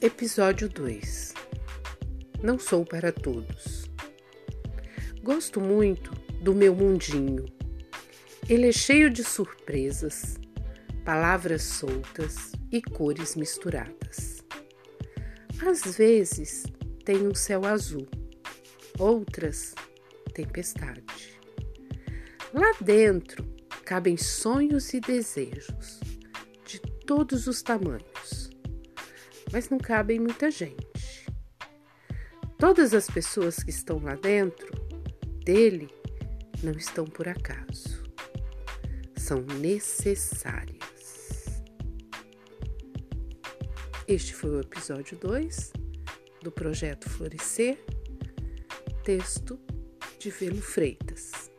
Episódio 2 Não sou para todos. Gosto muito do meu mundinho. Ele é cheio de surpresas, palavras soltas e cores misturadas. Às vezes tem um céu azul, outras tempestade. Lá dentro cabem sonhos e desejos de todos os tamanhos mas não cabem muita gente. Todas as pessoas que estão lá dentro dele não estão por acaso. São necessárias. Este foi o episódio 2 do projeto Florescer, texto de Velo Freitas.